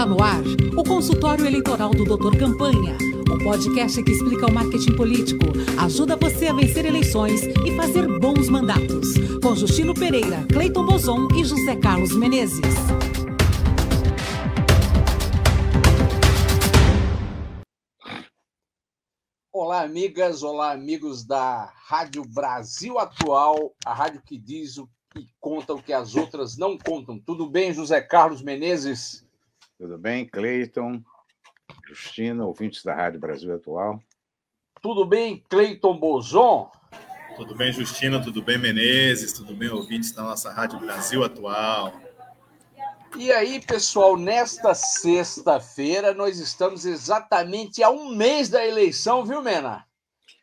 Está no ar o consultório eleitoral do Doutor Campanha, o podcast que explica o marketing político, ajuda você a vencer eleições e fazer bons mandatos. Com Justino Pereira, Cleiton Bozon e José Carlos Menezes. Olá, amigas, olá, amigos da Rádio Brasil Atual, a rádio que diz o e conta o que as outras não contam. Tudo bem, José Carlos Menezes? Tudo bem, Cleiton, Justina, ouvintes da Rádio Brasil Atual. Tudo bem, Cleiton Bozon? Tudo bem, Justina, tudo bem, Menezes, tudo bem, ouvintes da nossa Rádio Brasil Atual. E aí, pessoal, nesta sexta-feira nós estamos exatamente a um mês da eleição, viu, Mena?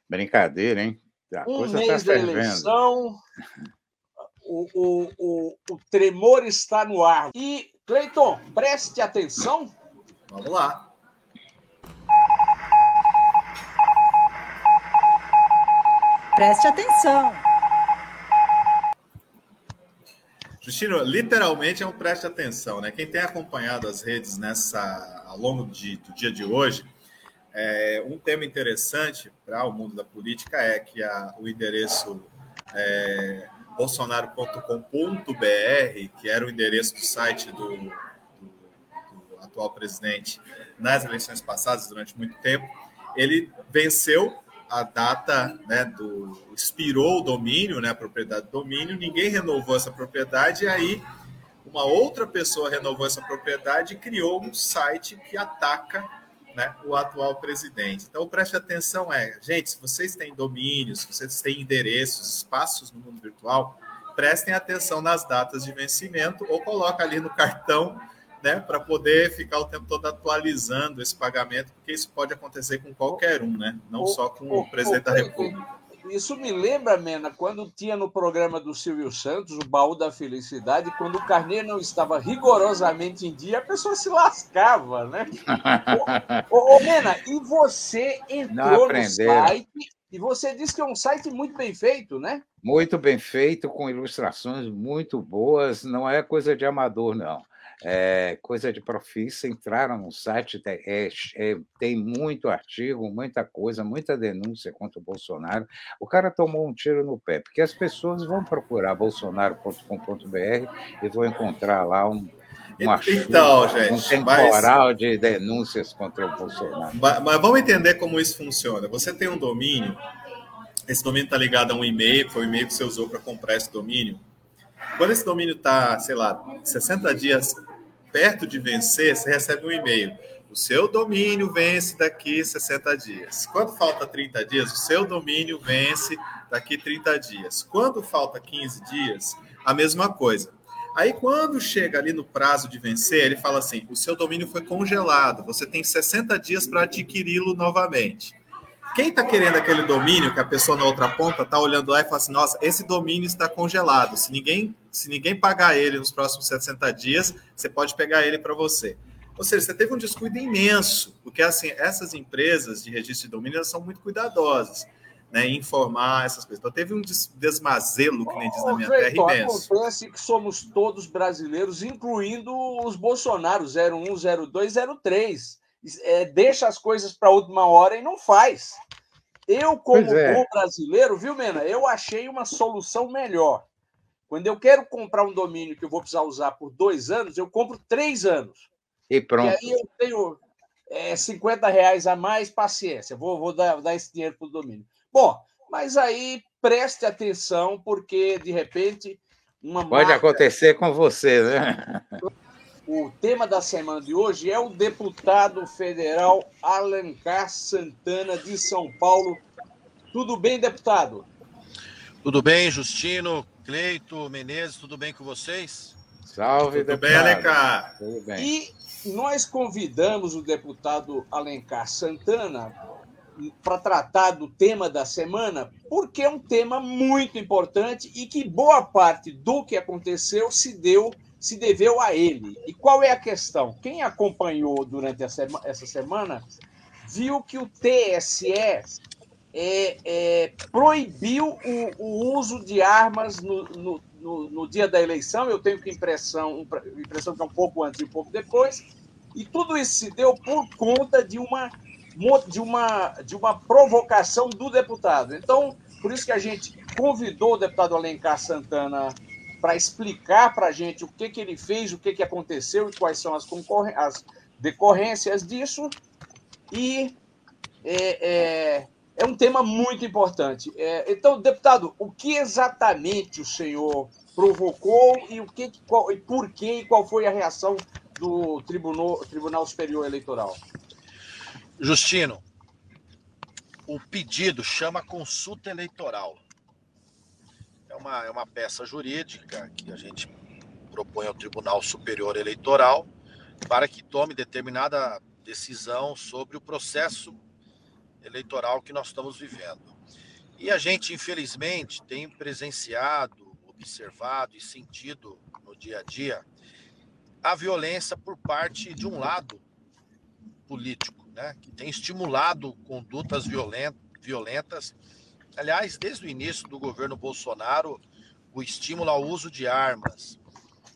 Brincadeira, hein? A um tá mês tá da eleição, o, o, o, o tremor está no ar. E, Cleiton, preste atenção. Vamos lá. Preste atenção. Justino, literalmente é um preste atenção, né? Quem tem acompanhado as redes nessa ao longo de, do dia de hoje, é, um tema interessante para o mundo da política é que a, o endereço é, bolsonaro.com.br, que era o endereço do site do, do, do, atual presidente nas eleições passadas, durante muito tempo, ele venceu a data né, do. expirou o domínio, né, a propriedade do domínio, ninguém renovou essa propriedade, e aí uma outra pessoa renovou essa propriedade e criou um site que ataca né, o atual presidente. Então, preste atenção, é, gente, se vocês têm domínios, se vocês têm endereços, espaços no mundo virtual, prestem atenção nas datas de vencimento ou coloca ali no cartão, né, para poder ficar o tempo todo atualizando esse pagamento, porque isso pode acontecer com qualquer um, né, não só com o, o presidente da República. Isso me lembra, Mena, quando tinha no programa do Silvio Santos, o Baú da Felicidade, quando o carnê não estava rigorosamente em dia, a pessoa se lascava, né? ô, ô, Mena, e você entrou no site e você disse que é um site muito bem feito, né? Muito bem feito, com ilustrações muito boas, não é coisa de amador, não é, coisa de profissa, entraram no site, é, é, tem muito artigo, muita coisa, muita denúncia contra o Bolsonaro. O cara tomou um tiro no pé, porque as pessoas vão procurar bolsonaro.com.br e vão encontrar lá um, uma então, gente, um temporal mas... de denúncias contra o Bolsonaro. Mas, mas, vamos entender como isso funciona. Você tem um domínio, esse domínio está ligado a um e-mail, foi o e-mail que você usou para comprar esse domínio. Quando esse domínio está, sei lá, 60 dias perto de vencer, você recebe um e-mail. O seu domínio vence daqui 60 dias. Quando falta 30 dias, o seu domínio vence daqui 30 dias. Quando falta 15 dias, a mesma coisa. Aí, quando chega ali no prazo de vencer, ele fala assim: o seu domínio foi congelado, você tem 60 dias para adquiri-lo novamente. Quem está querendo aquele domínio, que a pessoa na outra ponta está olhando lá e fala assim: nossa, esse domínio está congelado. Se ninguém, se ninguém pagar ele nos próximos 60 dias, você pode pegar ele para você. Ou seja, você teve um descuido imenso, porque assim, essas empresas de registro de domínio são muito cuidadosas. Né, em informar essas coisas. Então, teve um desmazelo, que nem diz na minha terra, imenso. Acontece que somos todos brasileiros, incluindo os Bolsonaro 01, 02, 03 é, deixa as coisas para a última hora e não faz. Eu, como é. bom brasileiro, viu, Mena? Eu achei uma solução melhor. Quando eu quero comprar um domínio que eu vou precisar usar por dois anos, eu compro três anos. E pronto. E aí eu tenho é, 50 reais a mais, paciência. Vou, vou dar, dar esse dinheiro para o domínio. Bom, mas aí preste atenção, porque de repente. Uma Pode marca... acontecer com você, né? O tema da semana de hoje é o deputado federal Alencar Santana de São Paulo. Tudo bem, deputado? Tudo bem, Justino, Cleito, Menezes, tudo bem com vocês? Salve, tudo deputado. bem, Alencar? Tudo bem. E nós convidamos o deputado Alencar Santana para tratar do tema da semana, porque é um tema muito importante e que boa parte do que aconteceu se deu se deveu a ele. E qual é a questão? Quem acompanhou durante essa semana viu que o TSE é, é, proibiu o, o, uso de armas no, no, no, no, dia da eleição. Eu tenho que impressão, impressão que é um pouco antes e um pouco depois. E tudo isso se deu por conta de uma, de uma, de uma provocação do deputado. Então, por isso que a gente convidou o deputado Alencar Santana para explicar para a gente o que, que ele fez, o que, que aconteceu e quais são as, as decorrências disso. E é, é, é, um tema muito importante. É, então, deputado, o que exatamente o senhor provocou e o que, qual, e por que e qual foi a reação do Tribunal, Tribunal Superior Eleitoral? Justino, o pedido chama consulta eleitoral. Uma, é uma peça jurídica que a gente propõe ao Tribunal Superior Eleitoral para que tome determinada decisão sobre o processo eleitoral que nós estamos vivendo. E a gente, infelizmente, tem presenciado observado e sentido no dia a dia a violência por parte de um lado político, né, que tem estimulado condutas violentas. Aliás, desde o início do governo Bolsonaro, o estímulo ao uso de armas,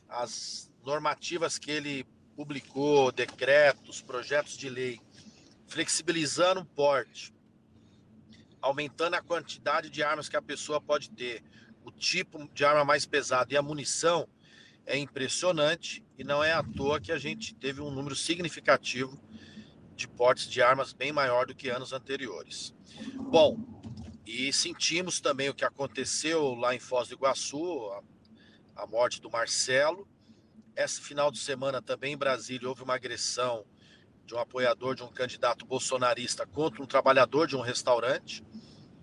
as normativas que ele publicou, decretos, projetos de lei, flexibilizando o porte, aumentando a quantidade de armas que a pessoa pode ter, o tipo de arma mais pesada e a munição é impressionante e não é à toa que a gente teve um número significativo de portes de armas bem maior do que anos anteriores. Bom, e sentimos também o que aconteceu lá em Foz do Iguaçu, a, a morte do Marcelo. Esse final de semana também em Brasília houve uma agressão de um apoiador de um candidato bolsonarista contra um trabalhador de um restaurante,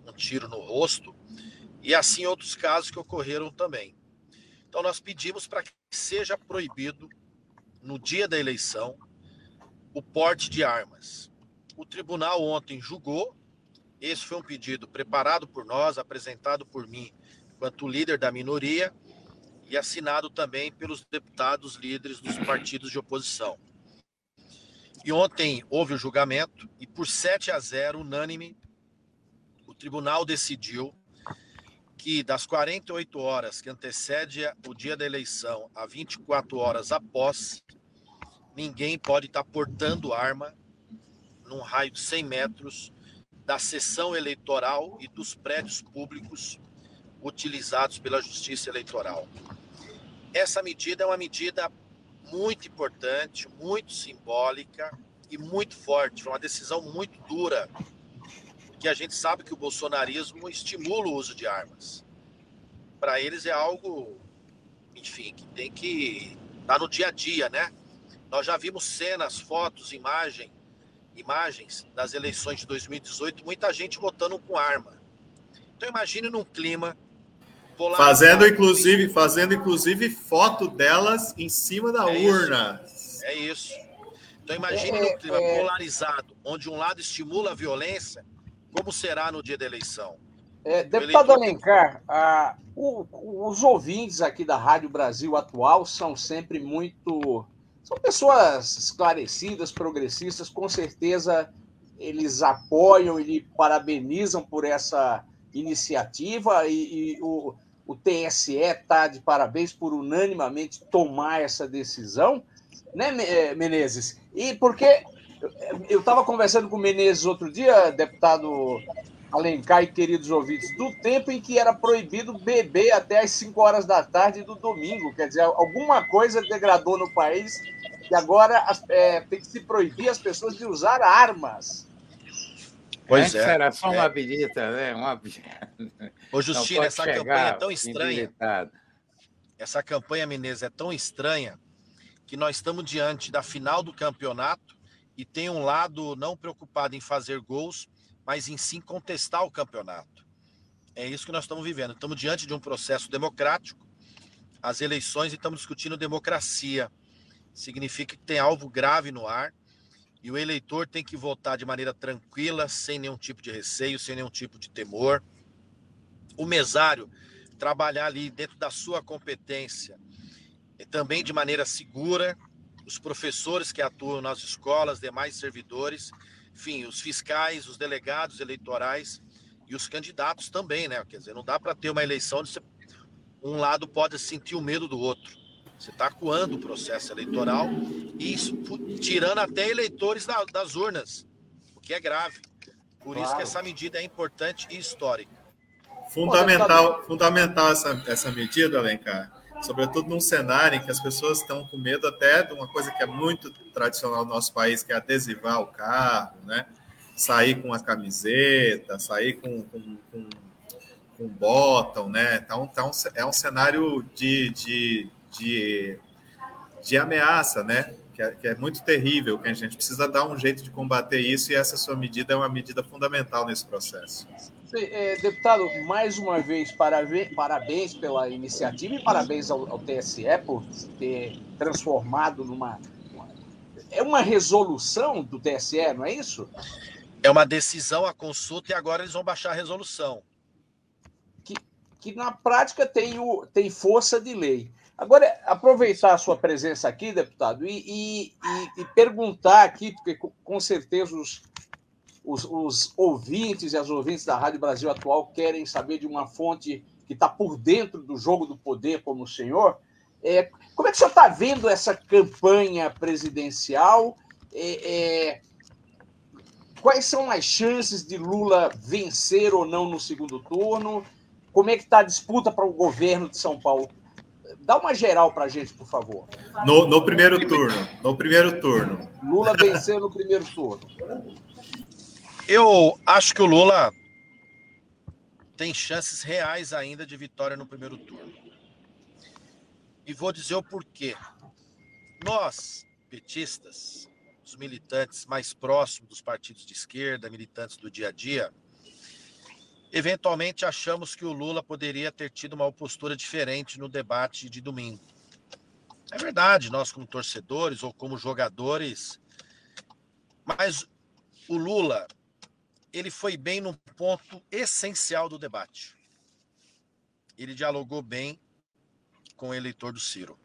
um tiro no rosto e assim outros casos que ocorreram também. Então, nós pedimos para que seja proibido, no dia da eleição, o porte de armas. O tribunal ontem julgou, esse foi um pedido preparado por nós, apresentado por mim, enquanto líder da minoria, e assinado também pelos deputados líderes dos partidos de oposição. E ontem houve o julgamento, e por 7 a 0, unânime, o tribunal decidiu que das 48 horas que antecede o dia da eleição a 24 horas após, ninguém pode estar portando arma num raio de 100 metros da sessão eleitoral e dos prédios públicos utilizados pela Justiça Eleitoral. Essa medida é uma medida muito importante, muito simbólica e muito forte, uma decisão muito dura que a gente sabe que o bolsonarismo estimula o uso de armas. Para eles é algo, enfim, que tem que estar tá no dia a dia, né? Nós já vimos cenas, fotos, imagem, imagens das eleições de 2018, muita gente votando com arma. Então imagine num clima fazendo inclusive, fazendo inclusive foto delas em cima da é urna. Isso. É isso. Então imagine é, num clima é... polarizado, onde um lado estimula a violência como será no dia da eleição? É, deputado Alencar, ah, o, os ouvintes aqui da Rádio Brasil Atual são sempre muito. São pessoas esclarecidas, progressistas, com certeza eles apoiam e parabenizam por essa iniciativa e, e o, o TSE está de parabéns por unanimamente tomar essa decisão, né, eh, Menezes? E porque eu estava conversando com o Menezes outro dia, deputado Alencar e queridos ouvintes, do tempo em que era proibido beber até as 5 horas da tarde do domingo. Quer dizer, alguma coisa degradou no país e agora é, tem que se proibir as pessoas de usar armas. Pois é. Era só uma é. habilita, né? Uma... Ô, Justino, essa campanha é tão estranha. Essa campanha, Menezes, é tão estranha que nós estamos diante da final do campeonato e tem um lado não preocupado em fazer gols, mas em sim contestar o campeonato. É isso que nós estamos vivendo. Estamos diante de um processo democrático, as eleições e estamos discutindo democracia. Significa que tem alvo grave no ar e o eleitor tem que votar de maneira tranquila, sem nenhum tipo de receio, sem nenhum tipo de temor. O mesário trabalhar ali dentro da sua competência, também de maneira segura, os professores que atuam nas escolas, demais servidores, enfim, os fiscais, os delegados eleitorais e os candidatos também, né? Quer dizer, não dá para ter uma eleição onde você, um lado pode sentir o medo do outro. Você está acuando o processo eleitoral e isso, tirando até eleitores da, das urnas, o que é grave. Por claro. isso que essa medida é importante e histórica. Fundamental, fundamental essa, essa medida, Alencar, sobretudo num cenário em que as pessoas estão com medo até de uma coisa que é muito tradicional no nosso país, que é adesivar o carro, né? sair com a camiseta, sair com, com, com, com bottom, né? Então, então é um cenário de, de, de, de ameaça, né? Que é, que é, muito terrível, que a gente precisa dar um jeito de combater isso, e essa sua medida é uma medida fundamental nesse processo. É, deputado, mais uma vez, parabéns pela iniciativa e parabéns ao, ao TSE por ter transformado numa. É uma resolução do TSE, não é isso? É uma decisão, a consulta, e agora eles vão baixar a resolução. Que, que na prática tem, o, tem força de lei. Agora, aproveitar a sua presença aqui, deputado, e, e, e perguntar aqui, porque com certeza os, os, os, ouvintes e as ouvintes da Rádio Brasil Atual querem saber de uma fonte que está por dentro do jogo do poder, como o senhor. É, como é que o senhor está vendo essa campanha presidencial? É, é, quais são as chances de Lula vencer ou não no segundo turno? Como é que está a disputa para o governo de São Paulo? Dá uma geral para a gente, por favor. No, no, primeiro turno. No primeiro turno. Lula venceu no primeiro turno. Eu acho que o Lula tem chances reais ainda de vitória no primeiro turno. E vou dizer o porquê. Nós, petistas, os militantes mais próximos dos partidos de esquerda, militantes do dia a dia, eventualmente achamos que o Lula poderia ter tido uma postura diferente no debate de domingo. É verdade, nós como torcedores ou como jogadores, mas o Lula ele foi bem no ponto essencial do debate. Ele dialogou bem com o eleitor do Ciro.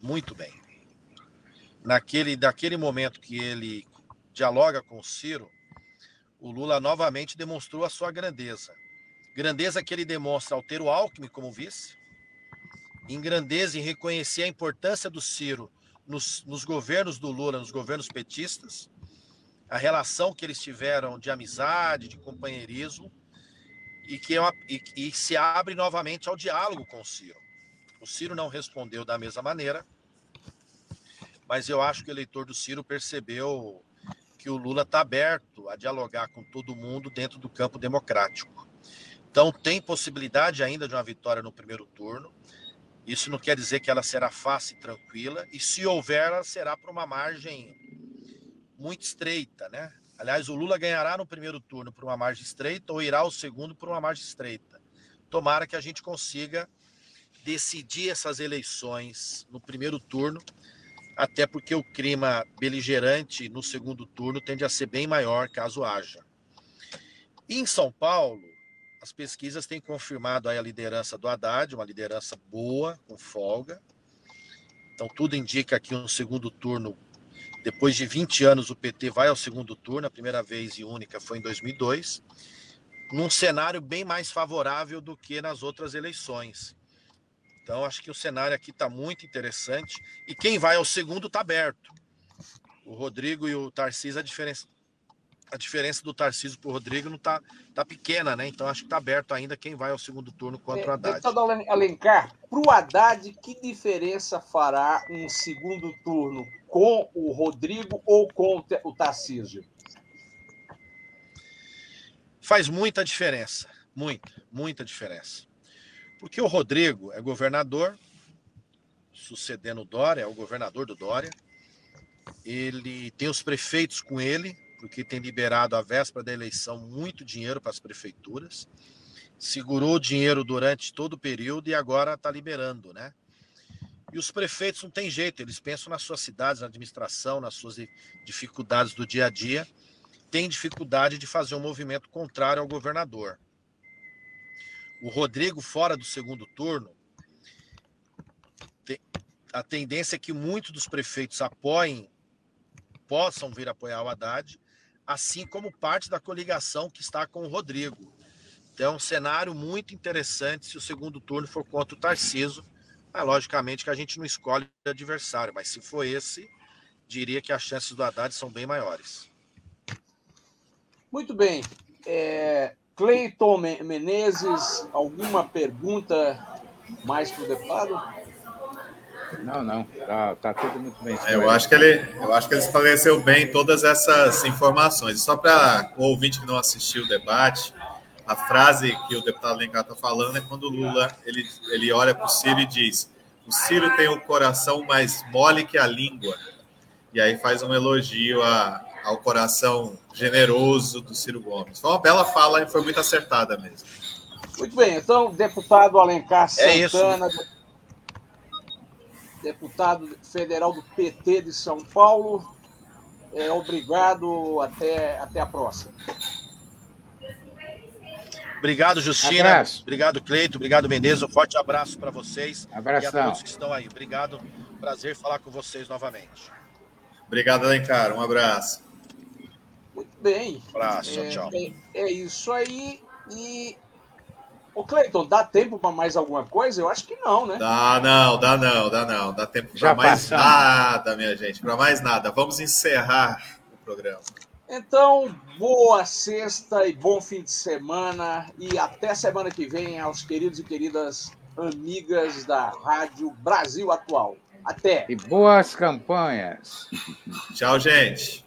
Muito bem naquele, daquele momento que ele dialoga com o Ciro, o Lula novamente demonstrou a sua grandeza. Grandeza que ele demonstra ao ter o Alckmin como vice, em grandeza em reconhecer a importância do Ciro nos, nos governos do Lula, nos governos petistas, a relação que eles tiveram de amizade, de companheirismo, e que é uma, e, e se abre novamente ao diálogo com o Ciro. O Ciro não respondeu da mesma maneira, mas eu acho que o eleitor do Ciro percebeu que o Lula está aberto a dialogar com todo mundo dentro do campo democrático. Então, tem possibilidade ainda de uma vitória no primeiro turno. Isso não quer dizer que ela será fácil e tranquila, e se houver, ela será por uma margem muito estreita, né? Aliás, o Lula ganhará no primeiro turno por uma margem estreita ou irá ao segundo por uma margem estreita. Tomara que a gente consiga decidir essas eleições no primeiro turno até porque o clima beligerante no segundo turno tende a ser bem maior caso haja. Em São Paulo, as pesquisas têm confirmado a liderança do Haddad, uma liderança boa, com folga. Então, tudo indica que no segundo turno, depois de 20 anos, o PT vai ao segundo turno, a primeira vez e única foi em 2002, num cenário bem mais favorável do que nas outras eleições. Então, acho que o cenário aqui está muito interessante. E quem vai ao segundo está aberto. O Rodrigo e o Tarcísio, a diferença, a diferença do Tarcísio para o Rodrigo não está tá pequena, né? Então, acho que está aberto ainda quem vai ao segundo turno contra é, o Haddad. Deputado Alencar, para o Haddad, que diferença fará um segundo turno com o Rodrigo ou com o Tarcísio? Faz muita diferença. Muita, muita diferença. Porque o Rodrigo é governador, sucedendo o Dória, é o governador do Dória. Ele tem os prefeitos com ele, porque tem liberado à véspera da eleição muito dinheiro para as prefeituras. Segurou o dinheiro durante todo o período e agora está liberando, né? E os prefeitos não tem jeito, eles pensam nas suas cidades, na administração, nas suas dificuldades do dia a dia, tem dificuldade de fazer um movimento contrário ao governador o Rodrigo fora do segundo turno, a tendência é que muitos dos prefeitos apoiem, possam vir apoiar o Haddad, assim como parte da coligação que está com o Rodrigo. Então, é um cenário muito interessante se o segundo turno for contra o Tarciso, É, logicamente que a gente não escolhe adversário, mas se for esse, diria que as chances do Haddad são bem maiores. Muito bem. É, Cleiton Menezes, alguma pergunta mais para o deputado? Não, não, tá, tá tudo muito bem. É, eu acho que ele, eu acho que ele esclareceu bem todas essas informações. Só para o ouvinte que não assistiu o debate, a frase que o deputado Lencar está falando é quando o Lula ele, ele olha para o Ciro e diz: o Ciro tem o coração mais mole que a língua. E aí faz um elogio a, ao coração generoso do Ciro Gomes. Foi uma bela fala e foi muito acertada mesmo. Muito bem, então, deputado Alencar é Santana, é deputado federal do PT de São Paulo, é, obrigado, até, até a próxima. Obrigado, Justina. Abraço. Obrigado, Cleito. Obrigado, Menezes. Um forte abraço para vocês Abração. e a todos que estão aí. Obrigado. Prazer falar com vocês novamente. Obrigado, Alencar. Um abraço. Muito bem. Um abraço. É, tchau. É, é, isso aí. E. Ô, Cleiton, dá tempo para mais alguma coisa? Eu acho que não, né? Dá não, dá não, dá não. Dá tempo para mais passamos. nada, minha gente. Para mais nada. Vamos encerrar o programa. Então, boa sexta e bom fim de semana. E até semana que vem aos queridos e queridas amigas da Rádio Brasil Atual. Até. E boas campanhas. Tchau, gente.